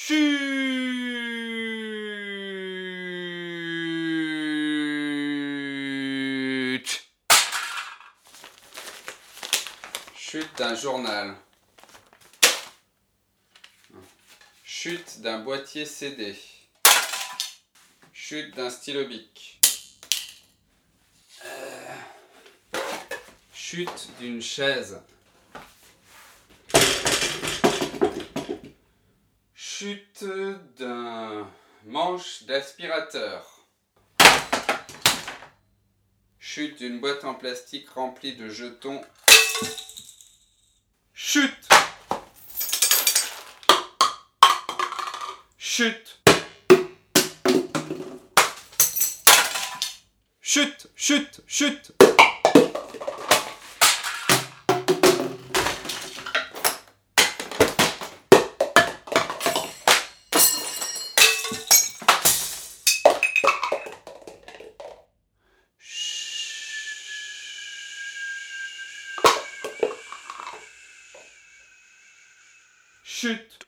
Chut Chute d'un journal. Chute d'un boîtier CD. Chute d'un stylo bic. Euh, Chute d'une chaise. Chute d'un manche d'aspirateur. Chute d'une boîte en plastique remplie de jetons. Chute Chute Chute Chute Chute Shoot.